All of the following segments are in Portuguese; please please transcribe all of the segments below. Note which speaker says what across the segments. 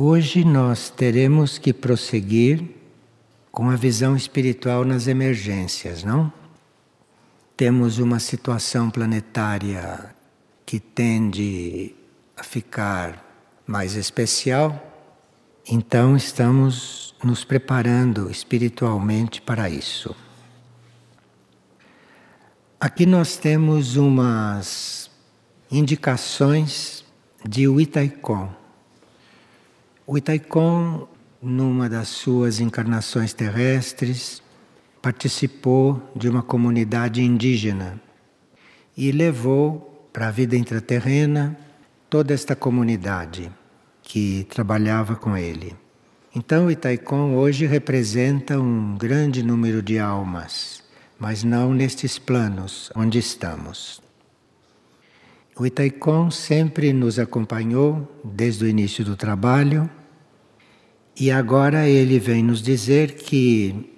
Speaker 1: Hoje nós teremos que prosseguir com a visão espiritual nas emergências, não? Temos uma situação planetária que tende a ficar mais especial, então estamos nos preparando espiritualmente para isso. Aqui nós temos umas indicações de Witaikon. O Itaikon, numa das suas encarnações terrestres, participou de uma comunidade indígena e levou para a vida intraterrena toda esta comunidade que trabalhava com ele. Então, o Itaikon hoje representa um grande número de almas, mas não nestes planos onde estamos. O Itaikon sempre nos acompanhou desde o início do trabalho e agora ele vem nos dizer que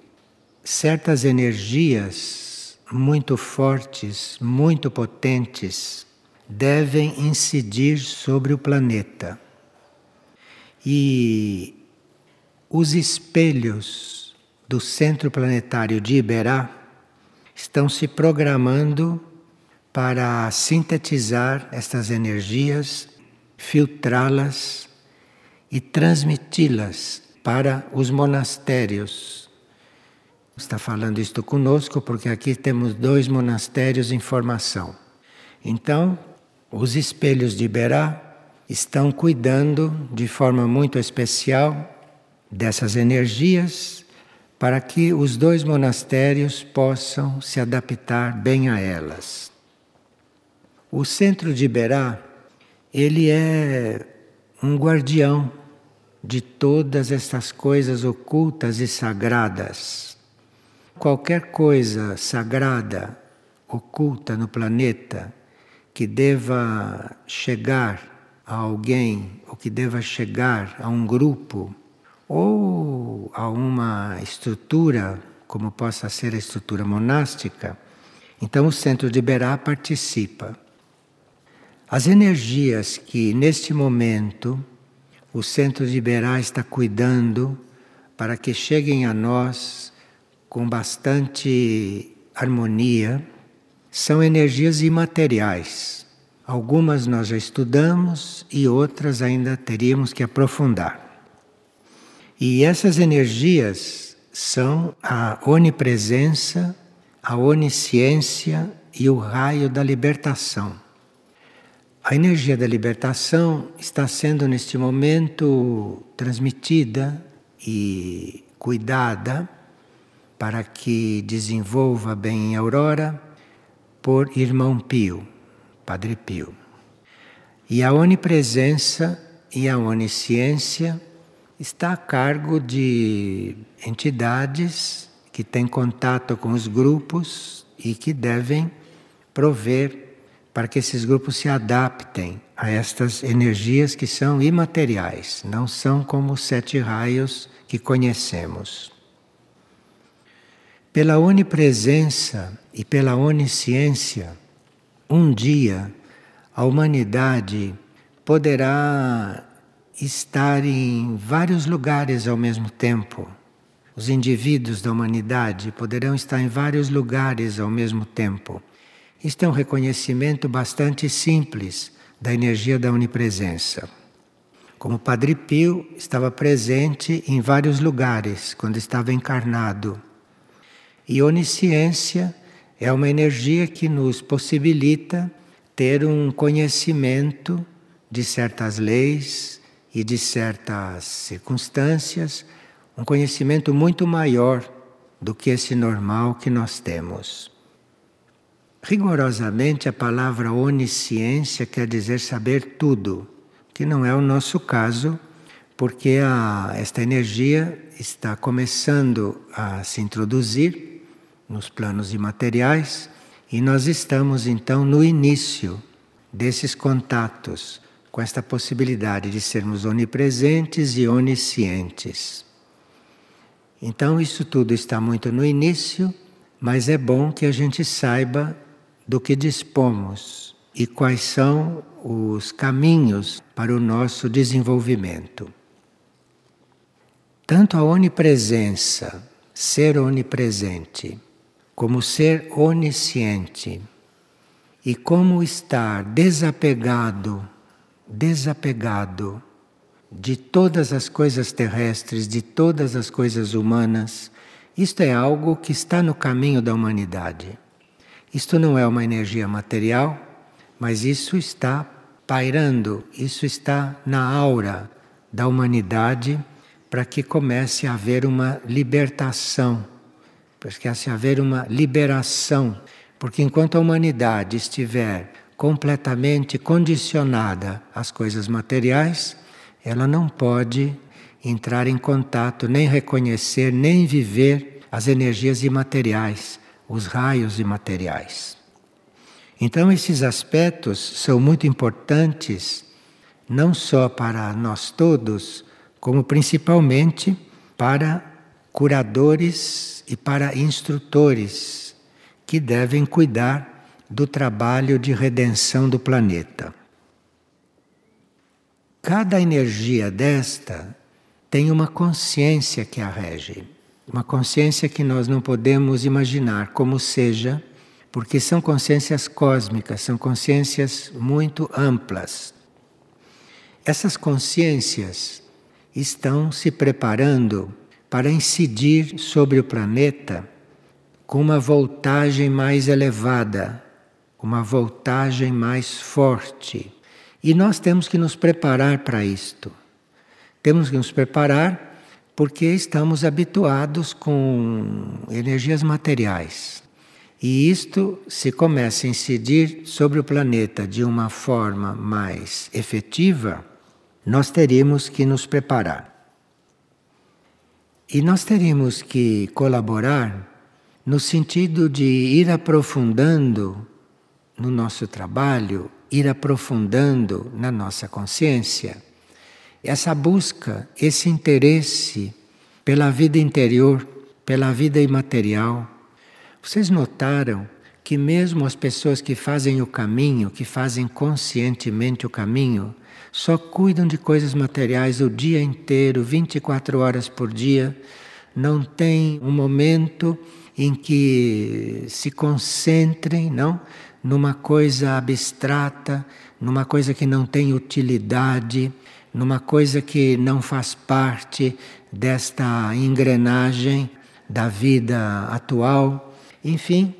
Speaker 1: certas energias muito fortes, muito potentes, devem incidir sobre o planeta. E os espelhos do centro planetário de Iberá estão se programando para sintetizar estas energias, filtrá-las e transmiti-las para os monastérios. Está falando isto conosco porque aqui temos dois monastérios em formação. Então, os espelhos de Iberá estão cuidando de forma muito especial dessas energias para que os dois monastérios possam se adaptar bem a elas. O centro de Iberá, ele é um guardião de todas estas coisas ocultas e sagradas. Qualquer coisa sagrada, oculta no planeta, que deva chegar a alguém, ou que deva chegar a um grupo, ou a uma estrutura, como possa ser a estrutura monástica, então o centro de Berá participa. As energias que neste momento o Centro de Iberá está cuidando para que cheguem a nós com bastante harmonia. São energias imateriais. Algumas nós já estudamos e outras ainda teríamos que aprofundar. E essas energias são a onipresença, a onisciência e o raio da libertação. A energia da libertação está sendo neste momento transmitida e cuidada para que desenvolva bem em Aurora por irmão Pio, Padre Pio. E a onipresença e a onisciência está a cargo de entidades que têm contato com os grupos e que devem prover para que esses grupos se adaptem a estas energias que são imateriais, não são como os sete raios que conhecemos. Pela onipresença e pela onisciência, um dia a humanidade poderá estar em vários lugares ao mesmo tempo. Os indivíduos da humanidade poderão estar em vários lugares ao mesmo tempo isto é um reconhecimento bastante simples da energia da onipresença. Como Padre Pio estava presente em vários lugares quando estava encarnado. E onisciência é uma energia que nos possibilita ter um conhecimento de certas leis e de certas circunstâncias, um conhecimento muito maior do que esse normal que nós temos. Rigorosamente, a palavra onisciência quer dizer saber tudo, que não é o nosso caso, porque a, esta energia está começando a se introduzir nos planos imateriais e nós estamos então no início desses contatos com esta possibilidade de sermos onipresentes e oniscientes. Então, isso tudo está muito no início, mas é bom que a gente saiba do que dispomos e quais são os caminhos para o nosso desenvolvimento. tanto a onipresença, ser onipresente, como ser onisciente, e como estar desapegado, desapegado de todas as coisas terrestres, de todas as coisas humanas, isto é algo que está no caminho da humanidade. Isto não é uma energia material, mas isso está pairando, isso está na aura da humanidade para que comece a haver uma libertação, para que comece a haver uma liberação, porque enquanto a humanidade estiver completamente condicionada às coisas materiais, ela não pode entrar em contato, nem reconhecer, nem viver as energias imateriais, os raios imateriais. Então, esses aspectos são muito importantes, não só para nós todos, como principalmente para curadores e para instrutores que devem cuidar do trabalho de redenção do planeta. Cada energia desta tem uma consciência que a rege, uma consciência que nós não podemos imaginar como seja, porque são consciências cósmicas, são consciências muito amplas. Essas consciências estão se preparando para incidir sobre o planeta com uma voltagem mais elevada, uma voltagem mais forte e nós temos que nos preparar para isto. Temos que nos preparar porque estamos habituados com energias materiais. E isto, se começa a incidir sobre o planeta de uma forma mais efetiva, nós teríamos que nos preparar. E nós teríamos que colaborar no sentido de ir aprofundando no nosso trabalho ir aprofundando na nossa consciência essa busca, esse interesse pela vida interior, pela vida imaterial. Vocês notaram que mesmo as pessoas que fazem o caminho, que fazem conscientemente o caminho, só cuidam de coisas materiais o dia inteiro, 24 horas por dia, não tem um momento em que se concentrem, não, numa coisa abstrata, numa coisa que não tem utilidade, numa coisa que não faz parte desta engrenagem da vida atual. Enfim,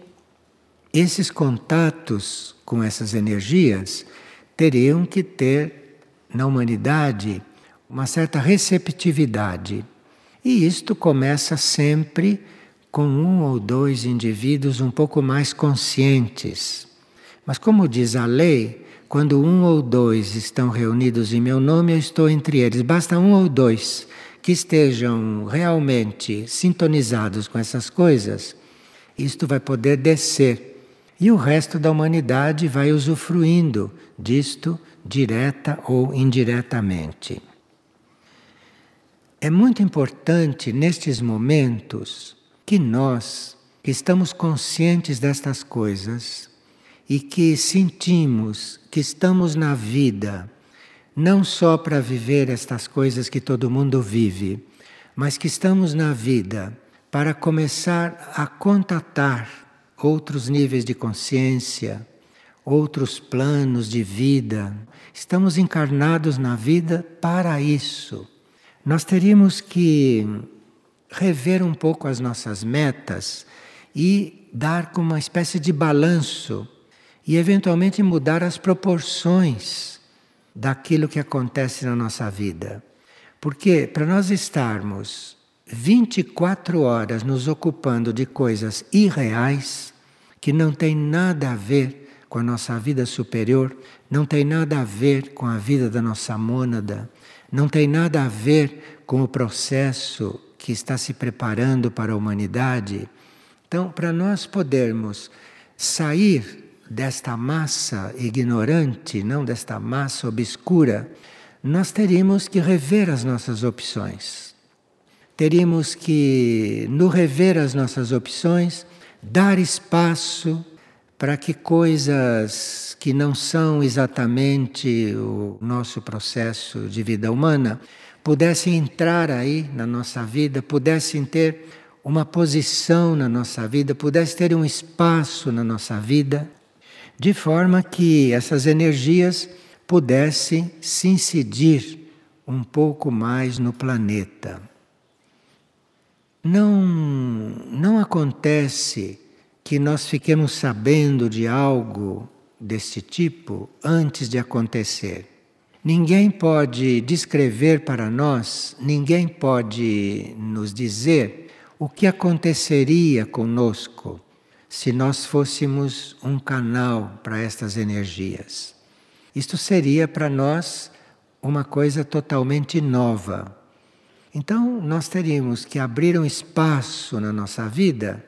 Speaker 1: esses contatos com essas energias teriam que ter na humanidade uma certa receptividade. E isto começa sempre com um ou dois indivíduos um pouco mais conscientes mas, como diz a lei, quando um ou dois estão reunidos em meu nome, eu estou entre eles. Basta um ou dois que estejam realmente sintonizados com essas coisas, isto vai poder descer. E o resto da humanidade vai usufruindo disto, direta ou indiretamente. É muito importante nestes momentos que nós, que estamos conscientes destas coisas, e que sentimos que estamos na vida não só para viver estas coisas que todo mundo vive, mas que estamos na vida para começar a contatar outros níveis de consciência, outros planos de vida. Estamos encarnados na vida para isso. Nós teríamos que rever um pouco as nossas metas e dar como uma espécie de balanço e eventualmente mudar as proporções daquilo que acontece na nossa vida. Porque para nós estarmos 24 horas nos ocupando de coisas irreais, que não tem nada a ver com a nossa vida superior, não tem nada a ver com a vida da nossa mônada, não tem nada a ver com o processo que está se preparando para a humanidade. Então, para nós podermos sair desta massa ignorante, não desta massa obscura, nós teríamos que rever as nossas opções. Teríamos que, no rever as nossas opções, dar espaço para que coisas que não são exatamente o nosso processo de vida humana pudessem entrar aí na nossa vida, pudessem ter uma posição na nossa vida, pudessem ter um espaço na nossa vida, de forma que essas energias pudessem se incidir um pouco mais no planeta. Não, não acontece que nós fiquemos sabendo de algo desse tipo antes de acontecer. Ninguém pode descrever para nós, ninguém pode nos dizer o que aconteceria conosco se nós fôssemos um canal para estas energias. Isto seria para nós uma coisa totalmente nova. Então, nós teríamos que abrir um espaço na nossa vida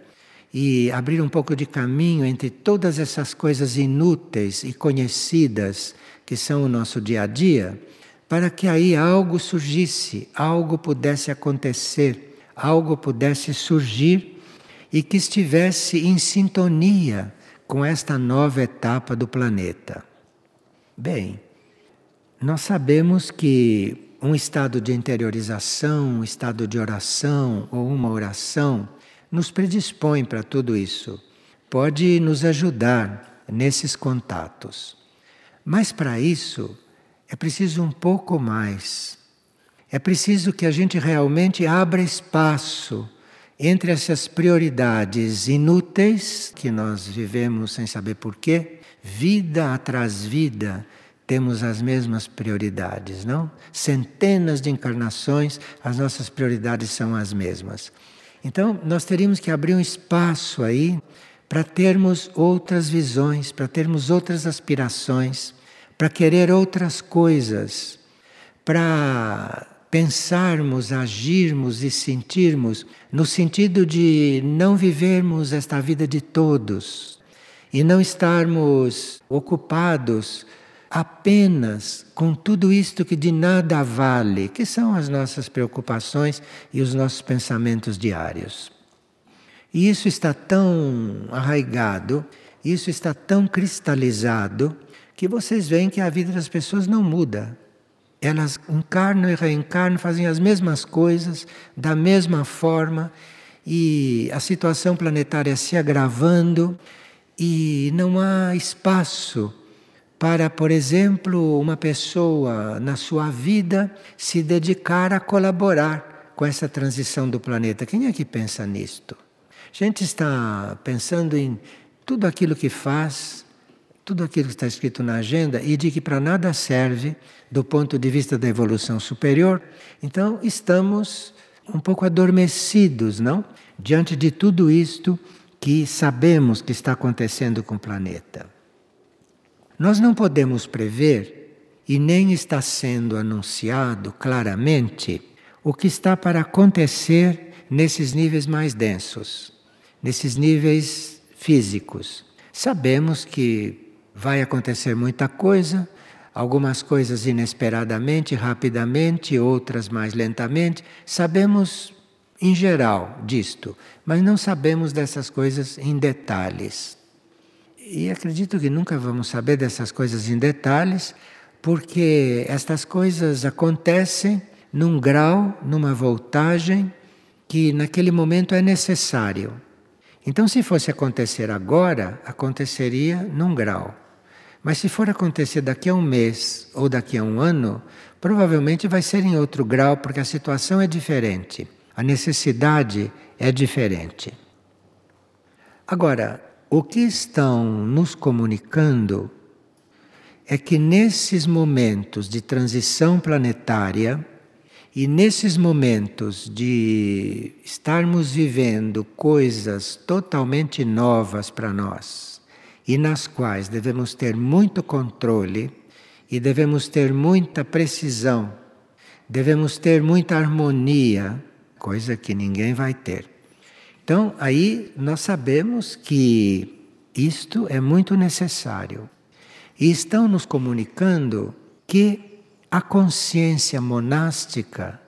Speaker 1: e abrir um pouco de caminho entre todas essas coisas inúteis e conhecidas que são o nosso dia a dia, para que aí algo surgisse, algo pudesse acontecer, algo pudesse surgir e que estivesse em sintonia com esta nova etapa do planeta. Bem, nós sabemos que um estado de interiorização, um estado de oração ou uma oração nos predispõe para tudo isso. Pode nos ajudar nesses contatos. Mas para isso é preciso um pouco mais. É preciso que a gente realmente abra espaço entre essas prioridades inúteis que nós vivemos sem saber porquê, vida atrás vida, temos as mesmas prioridades, não? Centenas de encarnações, as nossas prioridades são as mesmas. Então, nós teríamos que abrir um espaço aí para termos outras visões, para termos outras aspirações, para querer outras coisas, para pensarmos, agirmos e sentirmos no sentido de não vivermos esta vida de todos e não estarmos ocupados apenas com tudo isto que de nada vale, que são as nossas preocupações e os nossos pensamentos diários. E isso está tão arraigado, isso está tão cristalizado, que vocês veem que a vida das pessoas não muda. Elas encarnam e reencarnam, fazem as mesmas coisas, da mesma forma, e a situação planetária se agravando, e não há espaço para, por exemplo, uma pessoa na sua vida se dedicar a colaborar com essa transição do planeta. Quem é que pensa nisto? A gente está pensando em tudo aquilo que faz, tudo aquilo que está escrito na agenda e de que para nada serve do ponto de vista da evolução superior. Então, estamos um pouco adormecidos, não? Diante de tudo isto que sabemos que está acontecendo com o planeta. Nós não podemos prever e nem está sendo anunciado claramente o que está para acontecer nesses níveis mais densos nesses níveis físicos. Sabemos que vai acontecer muita coisa, algumas coisas inesperadamente, rapidamente, outras mais lentamente. Sabemos em geral disto, mas não sabemos dessas coisas em detalhes. E acredito que nunca vamos saber dessas coisas em detalhes, porque estas coisas acontecem num grau, numa voltagem que naquele momento é necessário. Então, se fosse acontecer agora, aconteceria num grau. Mas se for acontecer daqui a um mês ou daqui a um ano, provavelmente vai ser em outro grau, porque a situação é diferente, a necessidade é diferente. Agora, o que estão nos comunicando é que nesses momentos de transição planetária, e nesses momentos de estarmos vivendo coisas totalmente novas para nós e nas quais devemos ter muito controle e devemos ter muita precisão, devemos ter muita harmonia, coisa que ninguém vai ter. Então, aí nós sabemos que isto é muito necessário. E estão nos comunicando que a consciência monástica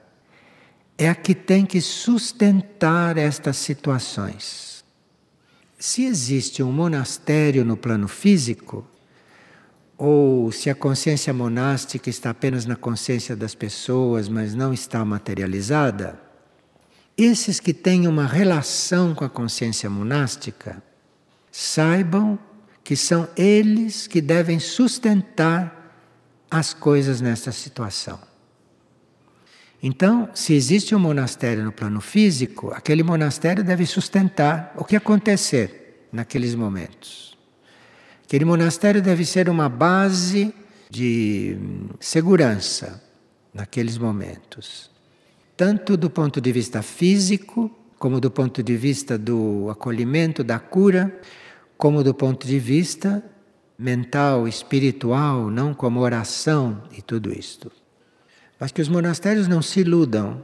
Speaker 1: é a que tem que sustentar estas situações. Se existe um monastério no plano físico, ou se a consciência monástica está apenas na consciência das pessoas, mas não está materializada, esses que têm uma relação com a consciência monástica, saibam que são eles que devem sustentar as coisas nesta situação. Então, se existe um monastério no plano físico, aquele monastério deve sustentar o que acontecer naqueles momentos. Aquele monastério deve ser uma base de segurança naqueles momentos, tanto do ponto de vista físico, como do ponto de vista do acolhimento, da cura, como do ponto de vista mental, espiritual, não como oração e tudo isto. Mas que os monastérios não se iludam,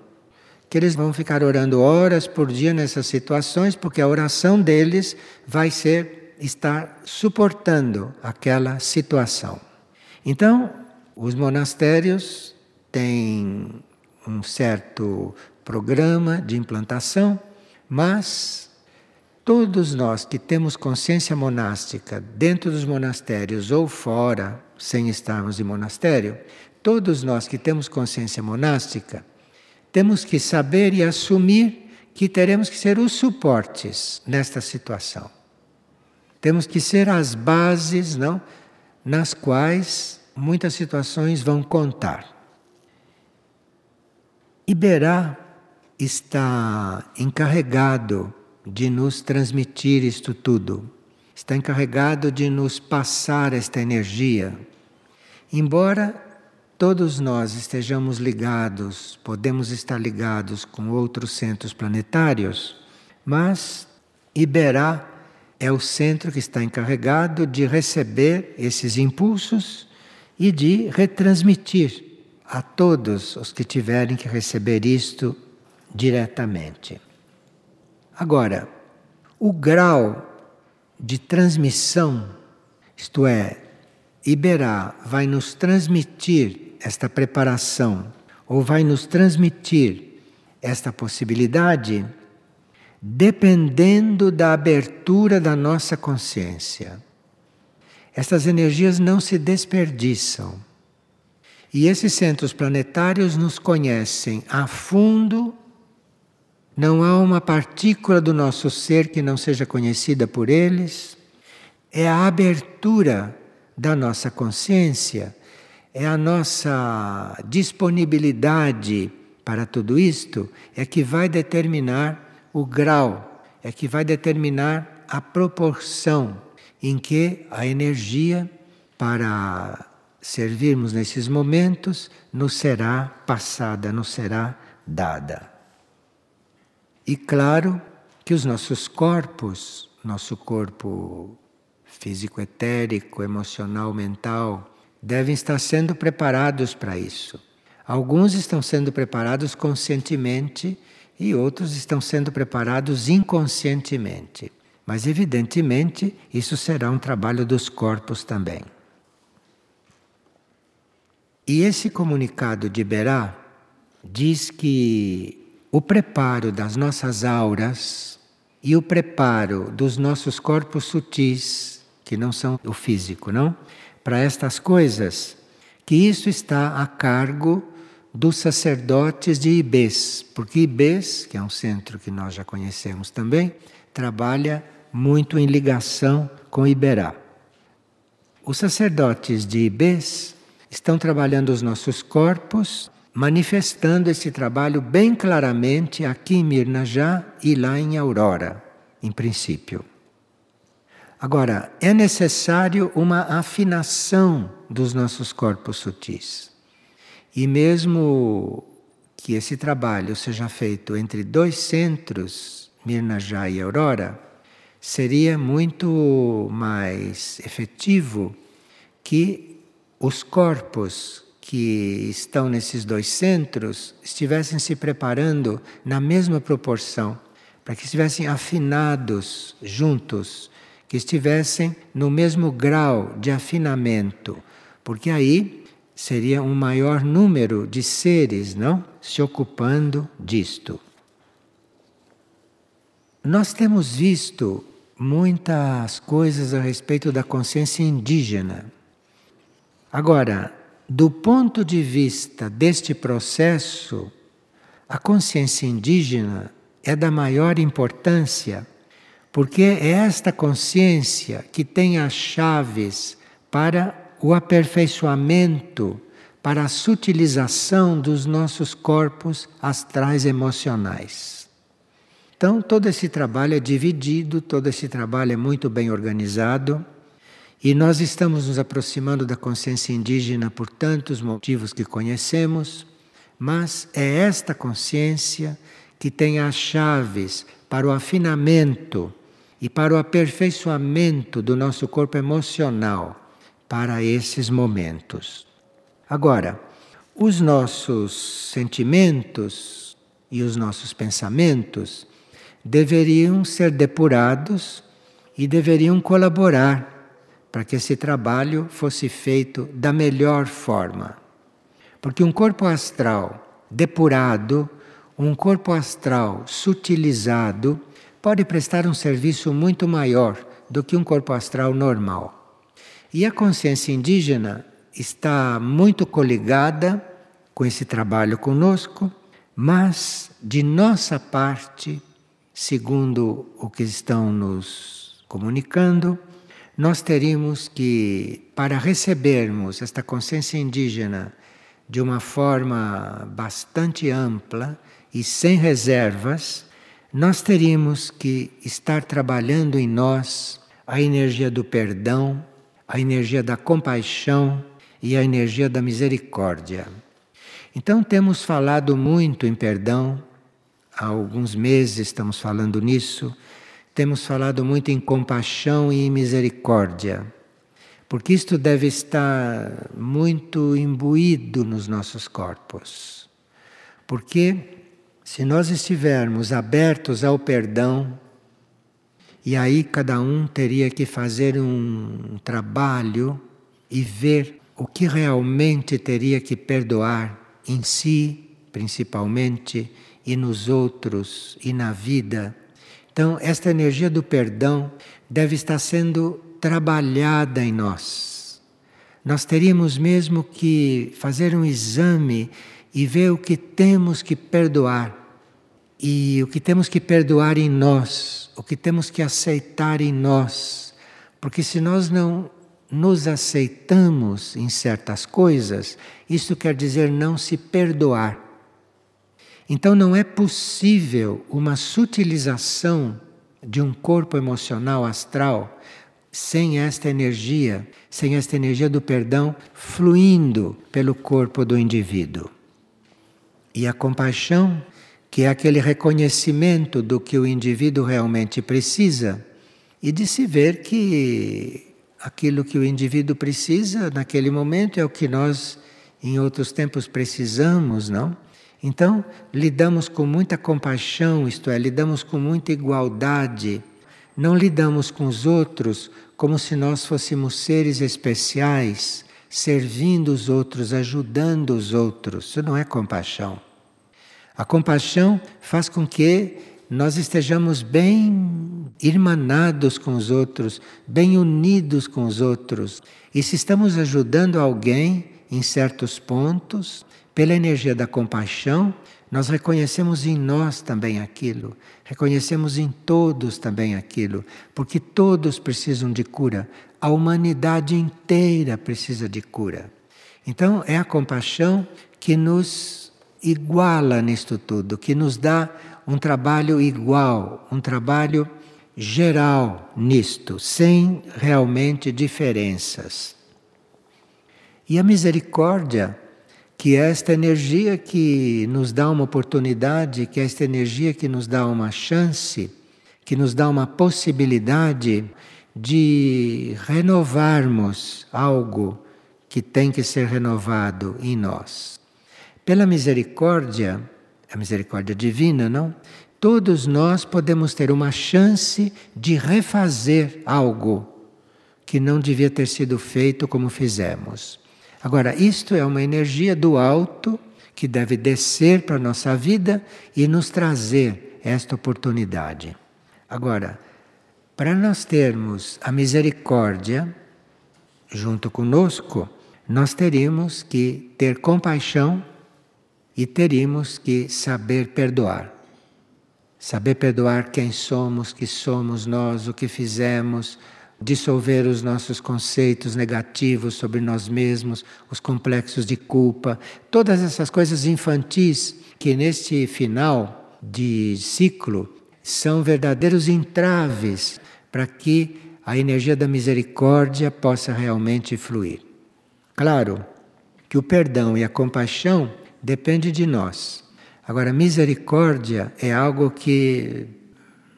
Speaker 1: que eles vão ficar orando horas por dia nessas situações, porque a oração deles vai ser estar suportando aquela situação. Então, os monastérios têm um certo programa de implantação, mas todos nós que temos consciência monástica dentro dos monastérios ou fora, sem estarmos em monastério, todos nós que temos consciência monástica, temos que saber e assumir que teremos que ser os suportes nesta situação. Temos que ser as bases, não, nas quais muitas situações vão contar. Iberá está encarregado de nos transmitir isto tudo. Está encarregado de nos passar esta energia. Embora todos nós estejamos ligados, podemos estar ligados com outros centros planetários, mas Iberá é o centro que está encarregado de receber esses impulsos e de retransmitir a todos os que tiverem que receber isto diretamente. Agora, o grau de transmissão, isto é, Iberá vai nos transmitir esta preparação, ou vai nos transmitir esta possibilidade dependendo da abertura da nossa consciência. Estas energias não se desperdiçam. E esses centros planetários nos conhecem a fundo. Não há uma partícula do nosso ser que não seja conhecida por eles. É a abertura da nossa consciência, é a nossa disponibilidade para tudo isto, é que vai determinar o grau é que vai determinar a proporção em que a energia para servirmos nesses momentos nos será passada, nos será dada. E claro que os nossos corpos, nosso corpo físico, etérico, emocional, mental, devem estar sendo preparados para isso. Alguns estão sendo preparados conscientemente e outros estão sendo preparados inconscientemente. Mas, evidentemente, isso será um trabalho dos corpos também. E esse comunicado de Berá diz que o preparo das nossas auras e o preparo dos nossos corpos sutis, que não são o físico, não? Para estas coisas, que isso está a cargo dos sacerdotes de Ibês, porque Ibês, que é um centro que nós já conhecemos também, trabalha muito em ligação com Iberá. Os sacerdotes de Ibês estão trabalhando os nossos corpos, manifestando esse trabalho bem claramente aqui em Mirnajá e lá em Aurora, em princípio. Agora, é necessário uma afinação dos nossos corpos sutis. E mesmo que esse trabalho seja feito entre dois centros, Mirnajá e Aurora, seria muito mais efetivo que os corpos que estão nesses dois centros estivessem se preparando na mesma proporção, para que estivessem afinados juntos, que estivessem no mesmo grau de afinamento, porque aí seria um maior número de seres, não? Se ocupando disto. Nós temos visto muitas coisas a respeito da consciência indígena. Agora, do ponto de vista deste processo, a consciência indígena é da maior importância, porque é esta consciência que tem as chaves para o aperfeiçoamento, para a sutilização dos nossos corpos astrais emocionais. Então, todo esse trabalho é dividido, todo esse trabalho é muito bem organizado. E nós estamos nos aproximando da consciência indígena por tantos motivos que conhecemos, mas é esta consciência que tem as chaves para o afinamento e para o aperfeiçoamento do nosso corpo emocional para esses momentos. Agora, os nossos sentimentos e os nossos pensamentos deveriam ser depurados e deveriam colaborar para que esse trabalho fosse feito da melhor forma. Porque um corpo astral depurado, um corpo astral sutilizado, pode prestar um serviço muito maior do que um corpo astral normal. E a consciência indígena está muito coligada com esse trabalho conosco, mas de nossa parte, segundo o que estão nos comunicando, nós teríamos que, para recebermos esta consciência indígena de uma forma bastante ampla e sem reservas, nós teríamos que estar trabalhando em nós a energia do perdão, a energia da compaixão e a energia da misericórdia. Então, temos falado muito em perdão, há alguns meses estamos falando nisso temos falado muito em compaixão e em misericórdia, porque isto deve estar muito imbuído nos nossos corpos. Porque se nós estivermos abertos ao perdão, e aí cada um teria que fazer um trabalho e ver o que realmente teria que perdoar em si, principalmente, e nos outros, e na vida então, esta energia do perdão deve estar sendo trabalhada em nós. Nós teríamos mesmo que fazer um exame e ver o que temos que perdoar. E o que temos que perdoar em nós, o que temos que aceitar em nós. Porque se nós não nos aceitamos em certas coisas, isso quer dizer não se perdoar. Então não é possível uma sutilização de um corpo emocional astral sem esta energia, sem esta energia do perdão fluindo pelo corpo do indivíduo. E a compaixão, que é aquele reconhecimento do que o indivíduo realmente precisa e de se ver que aquilo que o indivíduo precisa naquele momento é o que nós em outros tempos precisamos, não? Então, lidamos com muita compaixão, isto é, lidamos com muita igualdade. Não lidamos com os outros como se nós fôssemos seres especiais, servindo os outros, ajudando os outros. Isso não é compaixão. A compaixão faz com que nós estejamos bem irmanados com os outros, bem unidos com os outros. E se estamos ajudando alguém em certos pontos, pela energia da compaixão, nós reconhecemos em nós também aquilo, reconhecemos em todos também aquilo, porque todos precisam de cura, a humanidade inteira precisa de cura. Então, é a compaixão que nos iguala nisto tudo, que nos dá um trabalho igual, um trabalho geral nisto, sem realmente diferenças. E a misericórdia que é esta energia que nos dá uma oportunidade, que é esta energia que nos dá uma chance, que nos dá uma possibilidade de renovarmos algo que tem que ser renovado em nós. Pela misericórdia, a misericórdia divina, não? Todos nós podemos ter uma chance de refazer algo que não devia ter sido feito como fizemos. Agora, isto é uma energia do alto que deve descer para a nossa vida e nos trazer esta oportunidade. Agora, para nós termos a misericórdia junto conosco, nós teríamos que ter compaixão e teríamos que saber perdoar. Saber perdoar quem somos, que somos nós, o que fizemos, dissolver os nossos conceitos negativos sobre nós mesmos, os complexos de culpa, todas essas coisas infantis que neste final de ciclo são verdadeiros entraves para que a energia da misericórdia possa realmente fluir. Claro que o perdão e a compaixão depende de nós. Agora, misericórdia é algo que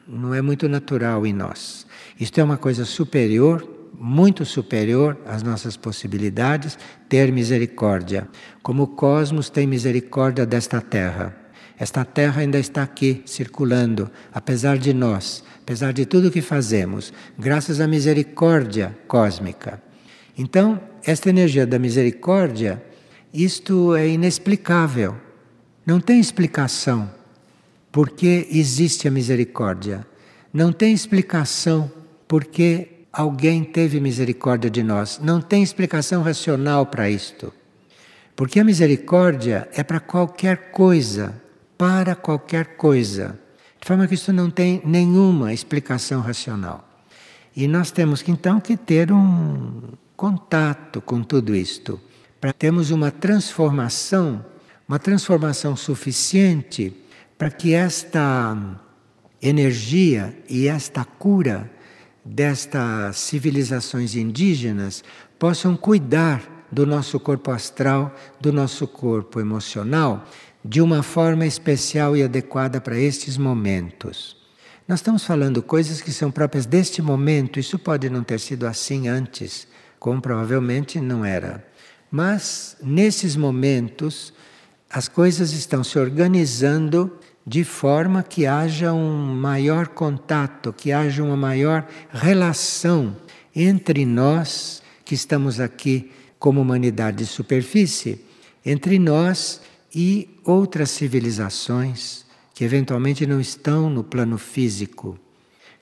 Speaker 1: não é muito natural em nós. Isto é uma coisa superior, muito superior às nossas possibilidades, ter misericórdia. Como o cosmos tem misericórdia desta terra. Esta terra ainda está aqui, circulando, apesar de nós, apesar de tudo que fazemos, graças à misericórdia cósmica. Então, esta energia da misericórdia, isto é inexplicável. Não tem explicação porque existe a misericórdia. Não tem explicação porque alguém teve misericórdia de nós. Não tem explicação racional para isto. Porque a misericórdia é para qualquer coisa, para qualquer coisa. De forma que isso não tem nenhuma explicação racional. E nós temos que então que ter um contato com tudo isto, para termos uma transformação, uma transformação suficiente para que esta energia e esta cura destas civilizações indígenas possam cuidar do nosso corpo astral, do nosso corpo emocional, de uma forma especial e adequada para estes momentos. Nós estamos falando coisas que são próprias deste momento, isso pode não ter sido assim antes, como provavelmente não era. Mas nesses momentos, as coisas estão se organizando de forma que haja um maior contato, que haja uma maior relação entre nós que estamos aqui como humanidade de superfície, entre nós e outras civilizações que eventualmente não estão no plano físico,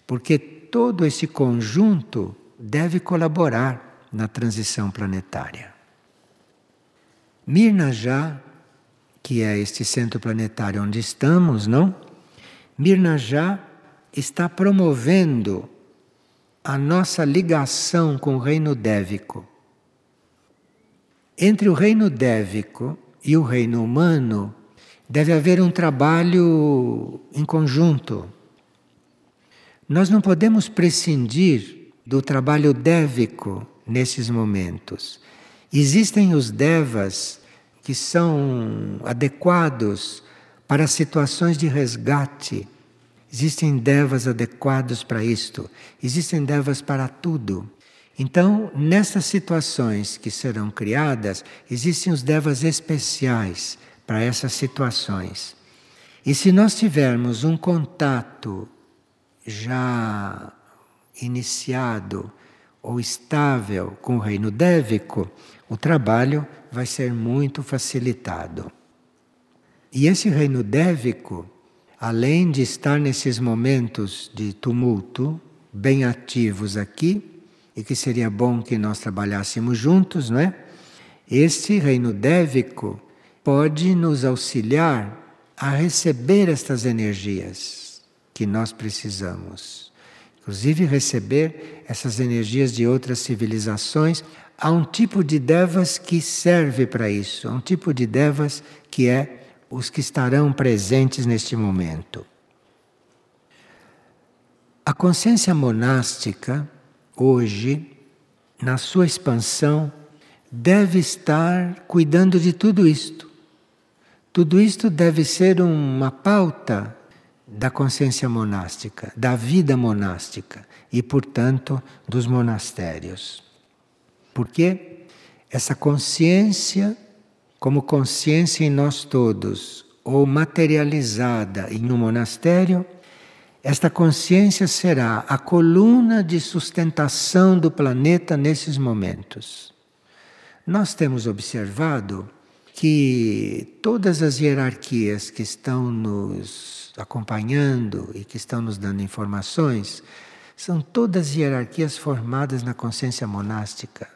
Speaker 1: porque todo esse conjunto deve colaborar na transição planetária. Mirna já que é este centro planetário onde estamos, não? Mirna já está promovendo a nossa ligação com o reino dévico. Entre o reino dévico e o reino humano deve haver um trabalho em conjunto. Nós não podemos prescindir do trabalho dévico nesses momentos. Existem os devas que são adequados para situações de resgate. Existem devas adequados para isto, existem devas para tudo. Então, nessas situações que serão criadas, existem os devas especiais para essas situações. E se nós tivermos um contato já iniciado ou estável com o reino dévico, o trabalho vai ser muito facilitado. E esse reino dévico, além de estar nesses momentos de tumulto, bem ativos aqui, e que seria bom que nós trabalhássemos juntos, não é? Este reino dévico pode nos auxiliar a receber estas energias que nós precisamos. Inclusive receber essas energias de outras civilizações há um tipo de devas que serve para isso, há um tipo de devas que é os que estarão presentes neste momento. A consciência monástica, hoje, na sua expansão, deve estar cuidando de tudo isto. Tudo isto deve ser uma pauta da consciência monástica, da vida monástica e, portanto, dos monastérios. Porque essa consciência, como consciência em nós todos, ou materializada em um monastério, esta consciência será a coluna de sustentação do planeta nesses momentos. Nós temos observado que todas as hierarquias que estão nos acompanhando e que estão nos dando informações são todas hierarquias formadas na consciência monástica.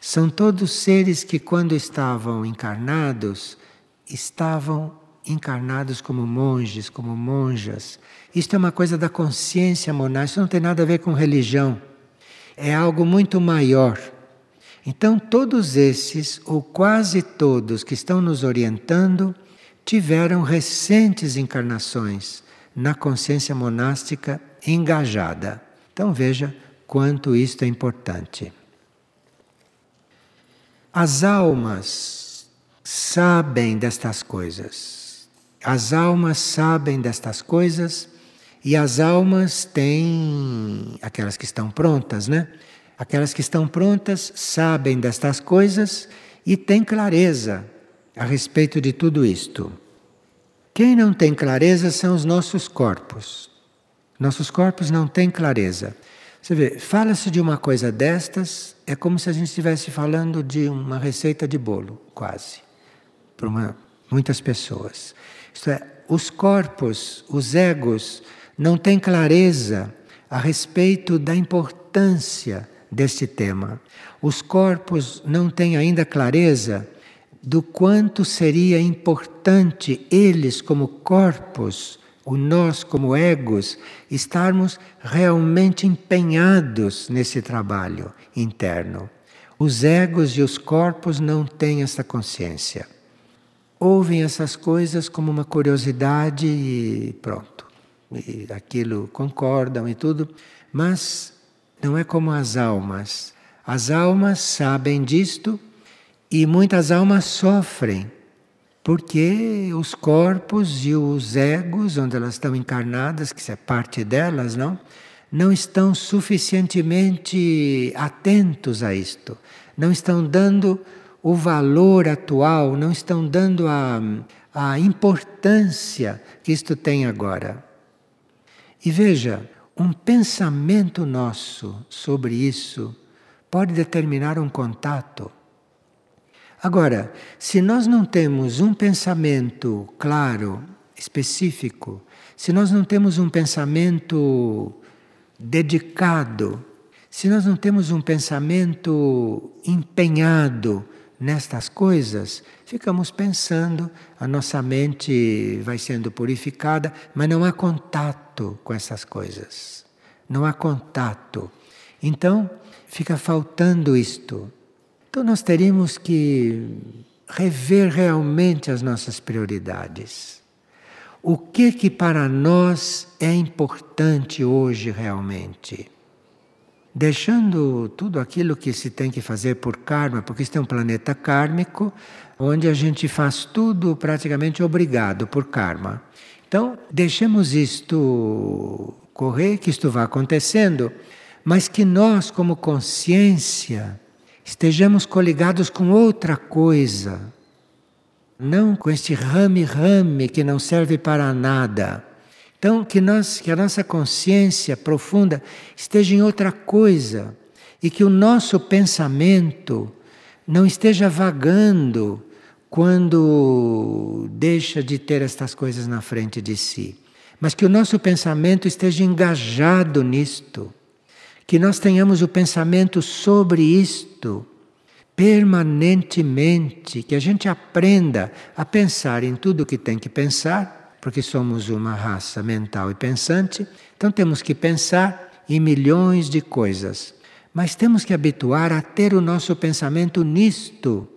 Speaker 1: são todos seres que, quando estavam encarnados, estavam encarnados como monges, como monjas. Isto é uma coisa da consciência monástica, isso não tem nada a ver com religião. É algo muito maior. Então, todos esses, ou quase todos, que estão nos orientando, tiveram recentes encarnações na consciência monástica engajada. Então, veja quanto isto é importante. As almas sabem destas coisas. As almas sabem destas coisas e as almas têm aquelas que estão prontas, né? Aquelas que estão prontas sabem destas coisas e têm clareza a respeito de tudo isto. Quem não tem clareza são os nossos corpos. Nossos corpos não têm clareza. Você vê, fala-se de uma coisa destas, é como se a gente estivesse falando de uma receita de bolo, quase, para muitas pessoas. Isto é, os corpos, os egos, não têm clareza a respeito da importância deste tema. Os corpos não têm ainda clareza do quanto seria importante eles, como corpos, o nós, como egos, estarmos realmente empenhados nesse trabalho interno. Os egos e os corpos não têm essa consciência. Ouvem essas coisas como uma curiosidade e pronto. E aquilo concordam e tudo, mas não é como as almas. As almas sabem disto e muitas almas sofrem porque os corpos e os egos, onde elas estão encarnadas, que é parte delas, não, não estão suficientemente atentos a isto, não estão dando o valor atual, não estão dando a, a importância que isto tem agora. E veja, um pensamento nosso sobre isso pode determinar um contato. Agora, se nós não temos um pensamento claro, específico, se nós não temos um pensamento dedicado, se nós não temos um pensamento empenhado nestas coisas, ficamos pensando, a nossa mente vai sendo purificada, mas não há contato com essas coisas. Não há contato. Então, fica faltando isto. Então, nós teríamos que rever realmente as nossas prioridades. O que que para nós é importante hoje realmente? Deixando tudo aquilo que se tem que fazer por karma, porque este é um planeta kármico, onde a gente faz tudo praticamente obrigado por karma. Então, deixemos isto correr, que isto vá acontecendo, mas que nós, como consciência, estejamos coligados com outra coisa, não com este rame-rame que não serve para nada. Então, que, nós, que a nossa consciência profunda esteja em outra coisa e que o nosso pensamento não esteja vagando quando deixa de ter estas coisas na frente de si, mas que o nosso pensamento esteja engajado nisto que nós tenhamos o pensamento sobre isto permanentemente, que a gente aprenda a pensar em tudo o que tem que pensar, porque somos uma raça mental e pensante, então temos que pensar em milhões de coisas. Mas temos que habituar a ter o nosso pensamento nisto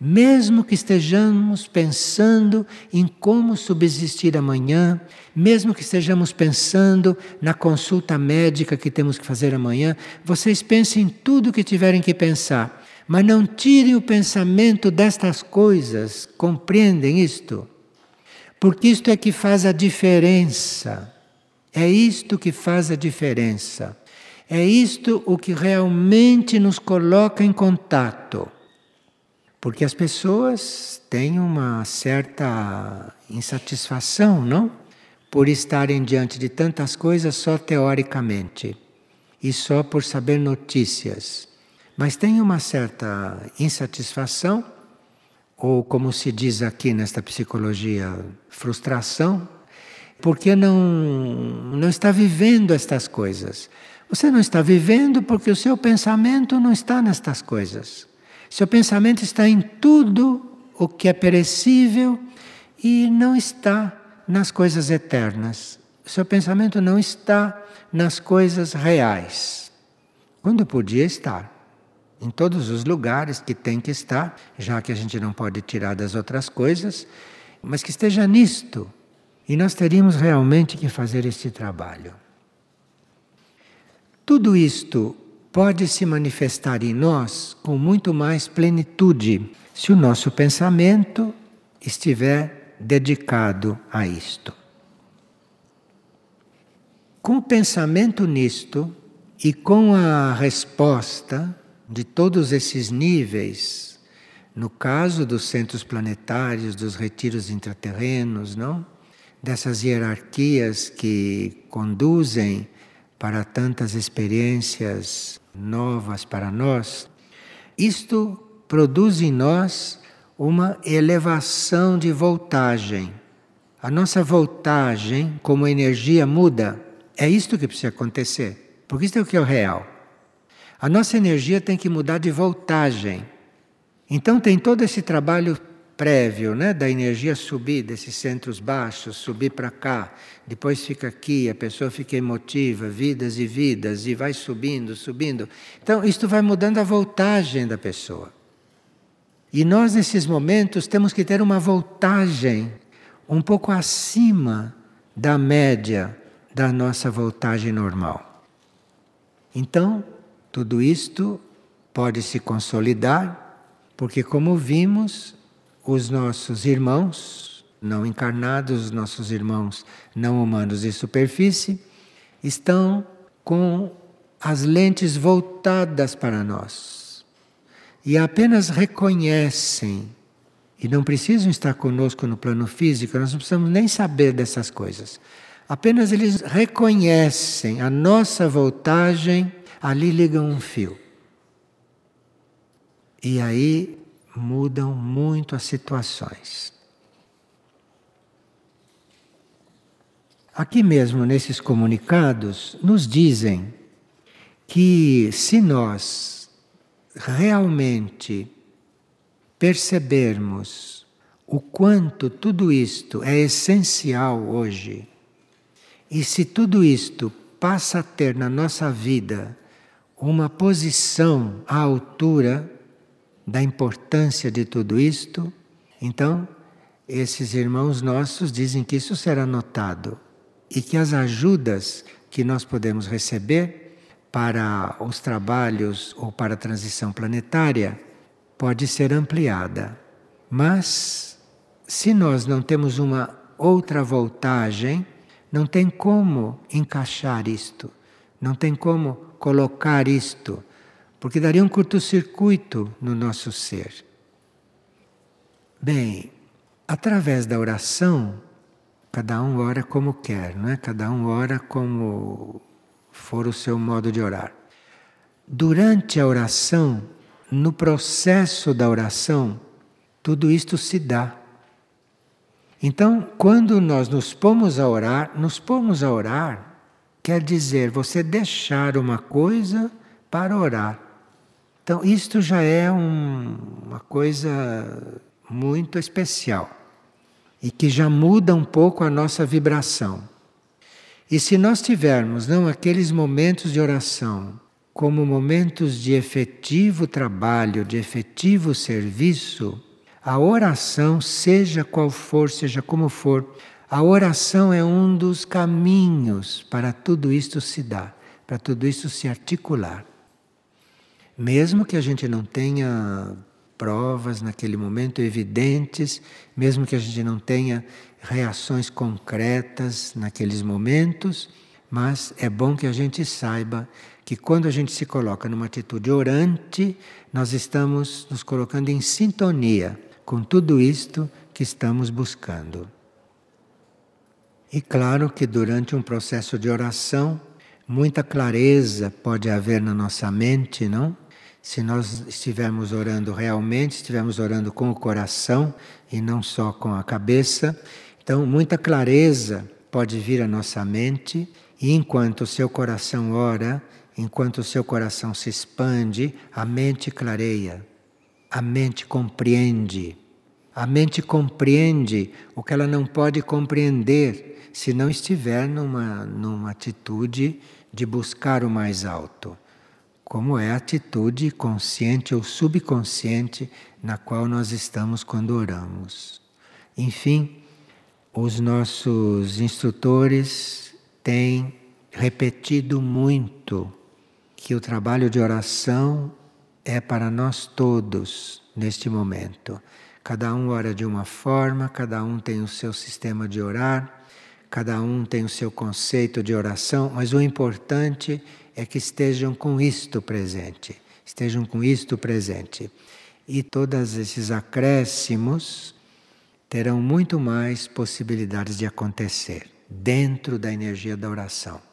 Speaker 1: mesmo que estejamos pensando em como subsistir amanhã, mesmo que estejamos pensando na consulta médica que temos que fazer amanhã, vocês pensem em tudo que tiverem que pensar, mas não tirem o pensamento destas coisas, compreendem isto? Porque isto é que faz a diferença. É isto que faz a diferença. É isto o que realmente nos coloca em contato. Porque as pessoas têm uma certa insatisfação, não? Por estarem diante de tantas coisas só teoricamente e só por saber notícias. Mas tem uma certa insatisfação, ou como se diz aqui nesta psicologia, frustração, porque não, não está vivendo estas coisas. Você não está vivendo porque o seu pensamento não está nestas coisas. Seu pensamento está em tudo o que é perecível e não está nas coisas eternas. Seu pensamento não está nas coisas reais, quando podia estar. Em todos os lugares que tem que estar, já que a gente não pode tirar das outras coisas, mas que esteja nisto. E nós teríamos realmente que fazer este trabalho. Tudo isto pode se manifestar em nós com muito mais plenitude se o nosso pensamento estiver dedicado a isto. Com o pensamento nisto e com a resposta de todos esses níveis, no caso dos centros planetários, dos retiros intraterrenos, não? Dessas hierarquias que conduzem para tantas experiências novas para nós, isto produz em nós uma elevação de voltagem. A nossa voltagem, como energia, muda. É isto que precisa acontecer, porque isto é o que é o real. A nossa energia tem que mudar de voltagem. Então tem todo esse trabalho prévio, né, da energia subir desses centros baixos, subir para cá, depois fica aqui, a pessoa fica emotiva, vidas e vidas, e vai subindo, subindo. Então, isto vai mudando a voltagem da pessoa. E nós, nesses momentos, temos que ter uma voltagem um pouco acima da média da nossa voltagem normal. Então, tudo isto pode se consolidar, porque, como vimos, os nossos irmãos não encarnados, os nossos irmãos não humanos de superfície, estão com as lentes voltadas para nós e apenas reconhecem e não precisam estar conosco no plano físico, nós não precisamos nem saber dessas coisas. Apenas eles reconhecem a nossa voltagem, ali ligam um fio. E aí mudam muito as situações. Aqui mesmo nesses comunicados nos dizem que se nós realmente percebermos o quanto tudo isto é essencial hoje, e se tudo isto passa a ter na nossa vida uma posição à altura da importância de tudo isto, então esses irmãos nossos dizem que isso será notado e que as ajudas que nós podemos receber para os trabalhos ou para a transição planetária pode ser ampliada. Mas se nós não temos uma outra voltagem, não tem como encaixar isto, não tem como colocar isto porque daria um curto-circuito no nosso ser. Bem, através da oração, cada um ora como quer, não é? Cada um ora como for o seu modo de orar. Durante a oração, no processo da oração, tudo isto se dá. Então, quando nós nos pomos a orar, nos pomos a orar quer dizer você deixar uma coisa para orar. Então, isto já é um, uma coisa muito especial e que já muda um pouco a nossa vibração. E se nós tivermos não aqueles momentos de oração como momentos de efetivo trabalho, de efetivo serviço, a oração, seja qual for, seja como for, a oração é um dos caminhos para tudo isto se dar, para tudo isso se articular. Mesmo que a gente não tenha provas naquele momento evidentes, mesmo que a gente não tenha reações concretas naqueles momentos, mas é bom que a gente saiba que quando a gente se coloca numa atitude orante, nós estamos nos colocando em sintonia com tudo isto que estamos buscando. E claro que durante um processo de oração, muita clareza pode haver na nossa mente, não? se nós estivermos orando realmente, estivermos orando com o coração e não só com a cabeça, então muita clareza pode vir à nossa mente, e enquanto o seu coração ora, enquanto o seu coração se expande, a mente clareia. a mente compreende. A mente compreende o que ela não pode compreender se não estiver numa, numa atitude de buscar o mais alto, como é a atitude consciente ou subconsciente na qual nós estamos quando oramos. Enfim, os nossos instrutores têm repetido muito que o trabalho de oração é para nós todos neste momento. Cada um ora de uma forma, cada um tem o seu sistema de orar, cada um tem o seu conceito de oração, mas o importante é que estejam com isto presente. Estejam com isto presente. E todos esses acréscimos terão muito mais possibilidades de acontecer dentro da energia da oração.